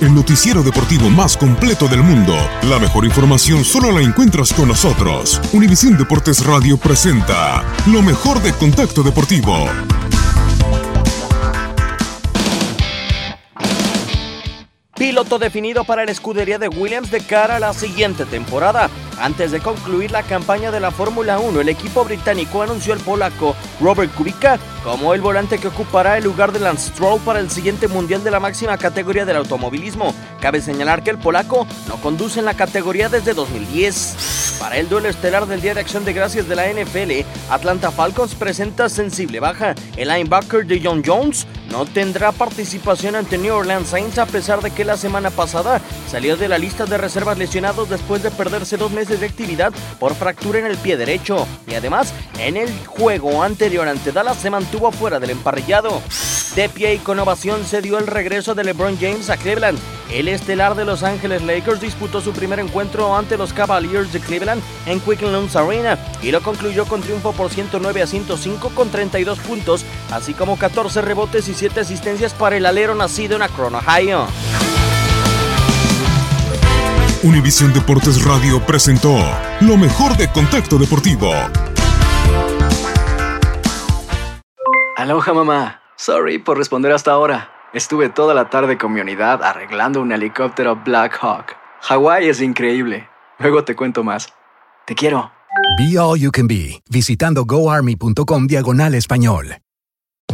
El noticiero deportivo más completo del mundo. La mejor información solo la encuentras con nosotros. Univisión Deportes Radio presenta lo mejor de Contacto Deportivo. Piloto definido para la escudería de Williams de cara a la siguiente temporada. Antes de concluir la campaña de la Fórmula 1, el equipo británico anunció al polaco Robert Kubica como el volante que ocupará el lugar de Lance Stroll para el siguiente mundial de la máxima categoría del automovilismo. Cabe señalar que el polaco no conduce en la categoría desde 2010. Para el duelo estelar del Día de Acción de Gracias de la NFL, Atlanta Falcons presenta sensible baja. El linebacker de John Jones no tendrá participación ante New Orleans Saints a pesar de que la semana pasada salió de la lista de reservas lesionados después de perderse dos meses de actividad por fractura en el pie derecho. Y además, en el juego anterior ante Dallas se mantuvo fuera del emparrillado. De pie y con ovación se dio el regreso de LeBron James a Cleveland. El estelar de Los Ángeles Lakers disputó su primer encuentro ante los Cavaliers de Cleveland en Quicken Arena y lo concluyó con triunfo por 109 a 105 con 32 puntos, así como 14 rebotes y 7 asistencias para el alero nacido en Akron, Ohio. Univisión Deportes Radio presentó lo mejor de Contacto Deportivo. Aloha mamá. Sorry por responder hasta ahora. Estuve toda la tarde con mi unidad arreglando un helicóptero Black Hawk. Hawái es increíble. Luego te cuento más. Te quiero. Be All You Can Be, visitando goarmy.com diagonal español.